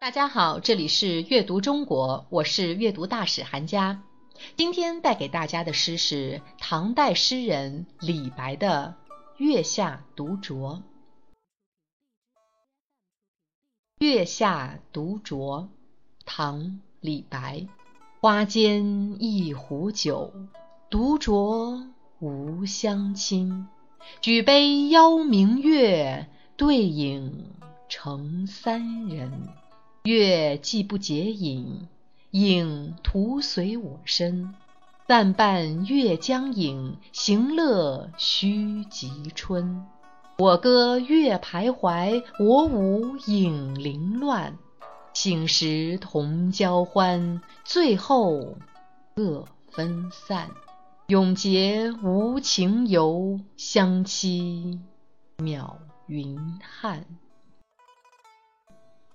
大家好，这里是阅读中国，我是阅读大使韩佳。今天带给大家的诗是唐代诗人李白的《月下独酌》。《月下独酌》唐·李白，花间一壶酒，独酌无相亲。举杯邀明月，对影成三人。月既不解饮，影徒随我身。暂伴月将影，行乐须及春。我歌月徘徊，我舞影零乱。醒时同交欢，醉后各分散。永结无情游，相期邈云汉。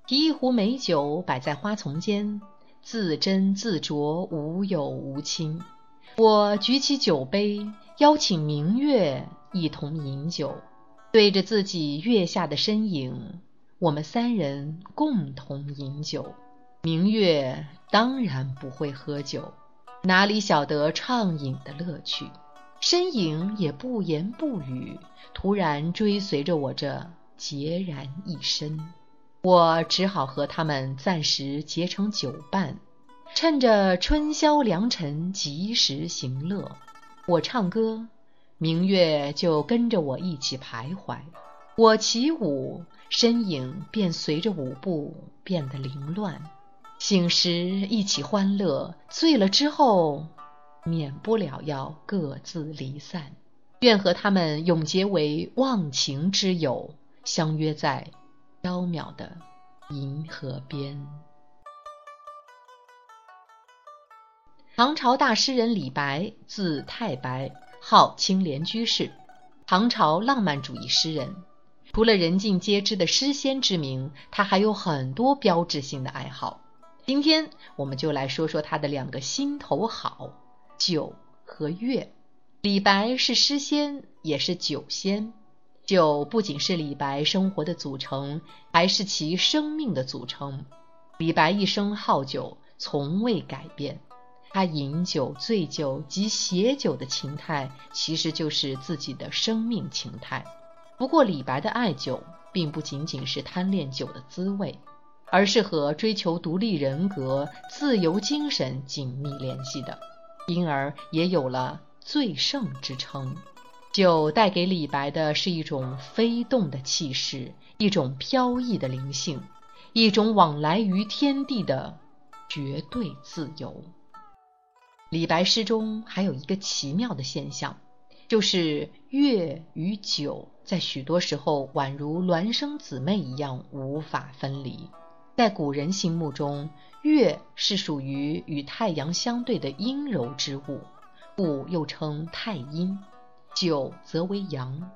提一壶美酒摆在花丛间，自斟自酌，无有无亲。我举起酒杯，邀请明月一同饮酒，对着自己月下的身影，我们三人共同饮酒。明月当然不会喝酒，哪里晓得畅饮的乐趣？身影也不言不语，突然追随着我这孑然一身。我只好和他们暂时结成酒伴，趁着春宵良辰及时行乐。我唱歌，明月就跟着我一起徘徊；我起舞，身影便随着舞步变得凌乱。醒时一起欢乐，醉了之后，免不了要各自离散。愿和他们永结为忘情之友，相约在。缥缈的银河边。唐朝大诗人李白，字太白，号青莲居士，唐朝浪漫主义诗人。除了人尽皆知的诗仙之名，他还有很多标志性的爱好。今天我们就来说说他的两个心头好：酒和月。李白是诗仙，也是酒仙。酒不仅是李白生活的组成，还是其生命的组成。李白一生好酒，从未改变。他饮酒、醉酒及写酒的情态，其实就是自己的生命情态。不过，李白的爱酒，并不仅仅是贪恋酒的滋味，而是和追求独立人格、自由精神紧密联系的，因而也有了“醉圣”之称。酒带给李白的是一种飞动的气势，一种飘逸的灵性，一种往来于天地的绝对自由。李白诗中还有一个奇妙的现象，就是月与酒在许多时候宛如孪生姊妹一样无法分离。在古人心目中，月是属于与太阳相对的阴柔之物，故又称太阴。酒则为阳，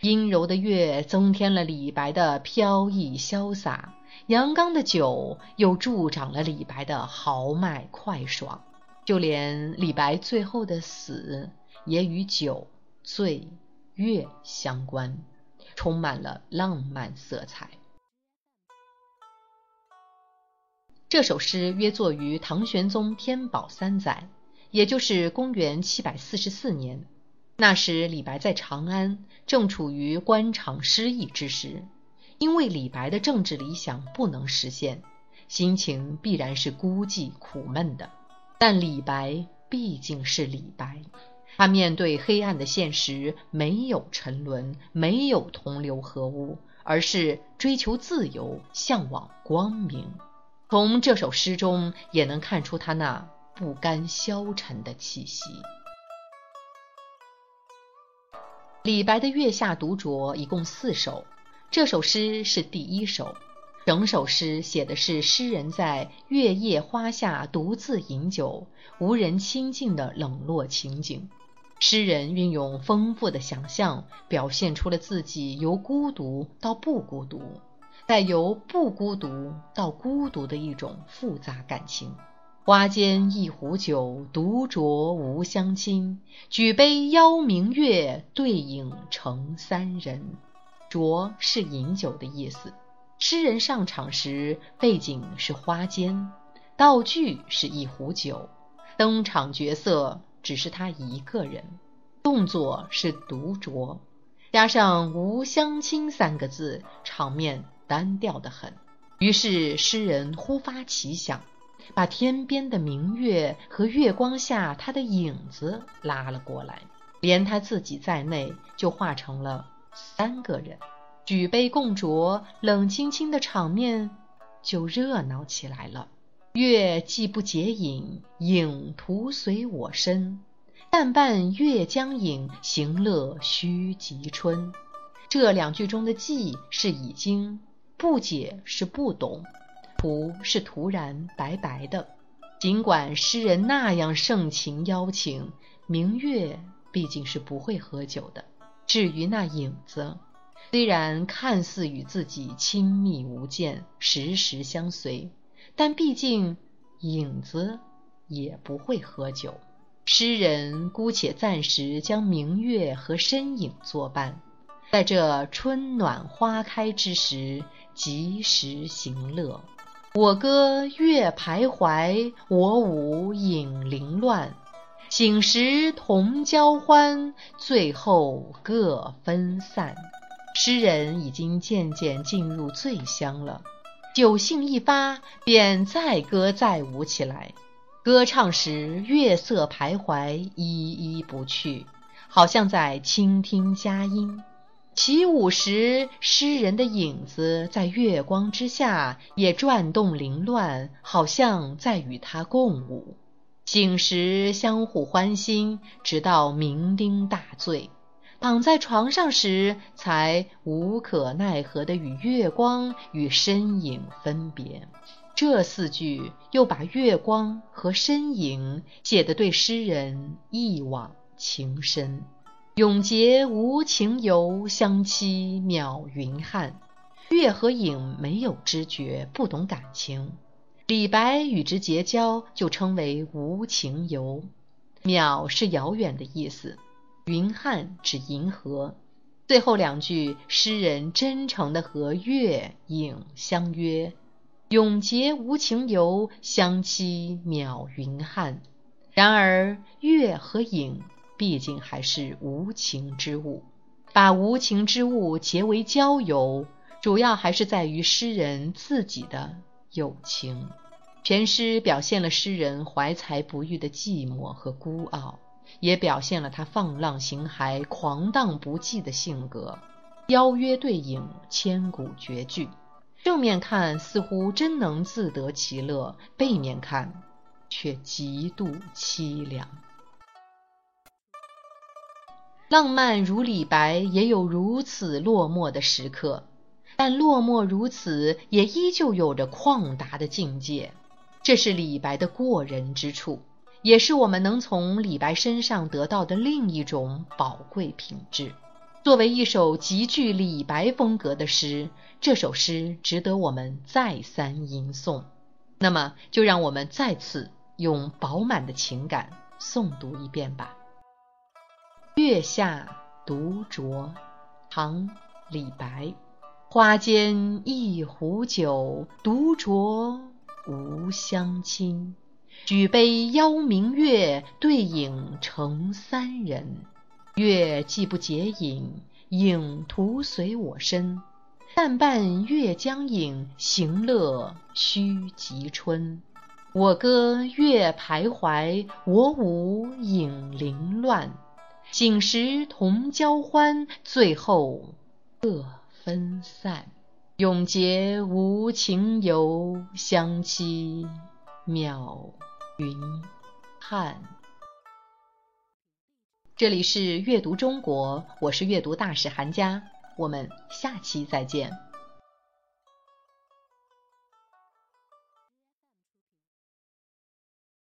阴柔的月增添了李白的飘逸潇洒，阳刚的酒又助长了李白的豪迈快爽。就连李白最后的死，也与酒、醉、月相关，充满了浪漫色彩。这首诗约作于唐玄宗天宝三载，也就是公元七百四十四年。那时，李白在长安，正处于官场失意之时。因为李白的政治理想不能实现，心情必然是孤寂苦闷的。但李白毕竟是李白，他面对黑暗的现实，没有沉沦，没有同流合污，而是追求自由，向往光明。从这首诗中也能看出他那不甘消沉的气息。李白的《月下独酌》一共四首，这首诗是第一首。整首诗写的是诗人在月夜花下独自饮酒，无人亲近的冷落情景。诗人运用丰富的想象，表现出了自己由孤独到不孤独，再由不孤独到孤独的一种复杂感情。花间一壶酒，独酌无相亲。举杯邀明月，对影成三人。酌是饮酒的意思，诗人上场时，背景是花间，道具是一壶酒，登场角色只是他一个人，动作是独酌，加上“无相亲”三个字，场面单调得很。于是诗人忽发奇想。把天边的明月和月光下他的影子拉了过来，连他自己在内就化成了三个人，举杯共酌，冷清清的场面就热闹起来了。月既不解饮，影徒随我身。但伴月将影，行乐须及春。这两句中的“既”是已经，不解是不懂。图是突然白白的，尽管诗人那样盛情邀请，明月毕竟是不会喝酒的。至于那影子，虽然看似与自己亲密无间，时时相随，但毕竟影子也不会喝酒。诗人姑且暂时将明月和身影作伴，在这春暖花开之时，及时行乐。我歌月徘徊，我舞影零乱。醒时同交欢，醉后各分散。诗人已经渐渐进入醉乡了，酒兴一发，便再歌再舞起来。歌唱时，月色徘徊，依依不去，好像在倾听佳音。起舞时，诗人的影子在月光之下也转动凌乱，好像在与他共舞。醒时相互欢心，直到酩酊大醉。躺在床上时，才无可奈何地与月光与身影分别。这四句又把月光和身影写得对诗人一往情深。永结无情游，相期邈云汉。月和影没有知觉，不懂感情。李白与之结交，就称为无情游。邈是遥远的意思，云汉指银河。最后两句，诗人真诚地和月影相约：永结无情游，相期邈云汉。然而，月和影。毕竟还是无情之物，把无情之物结为交友，主要还是在于诗人自己的友情。全诗表现了诗人怀才不遇的寂寞和孤傲，也表现了他放浪形骸、狂荡不羁的性格。邀约对影，千古绝句。正面看似乎真能自得其乐，背面看却极度凄凉。浪漫如李白，也有如此落寞的时刻，但落寞如此，也依旧有着旷达的境界。这是李白的过人之处，也是我们能从李白身上得到的另一种宝贵品质。作为一首极具李白风格的诗，这首诗值得我们再三吟诵。那么，就让我们再次用饱满的情感诵读一遍吧。月下独酌，唐·李白。花间一壶酒，独酌无相亲。举杯邀明月，对影成三人。月既不解饮，影徒随我身。但伴月将影，行乐须及春。我歌月徘徊，我舞影零乱。醒时同交欢，醉后各分散。永结无情游，相期邈云汉。这里是阅读中国，我是阅读大使韩佳，我们下期再见。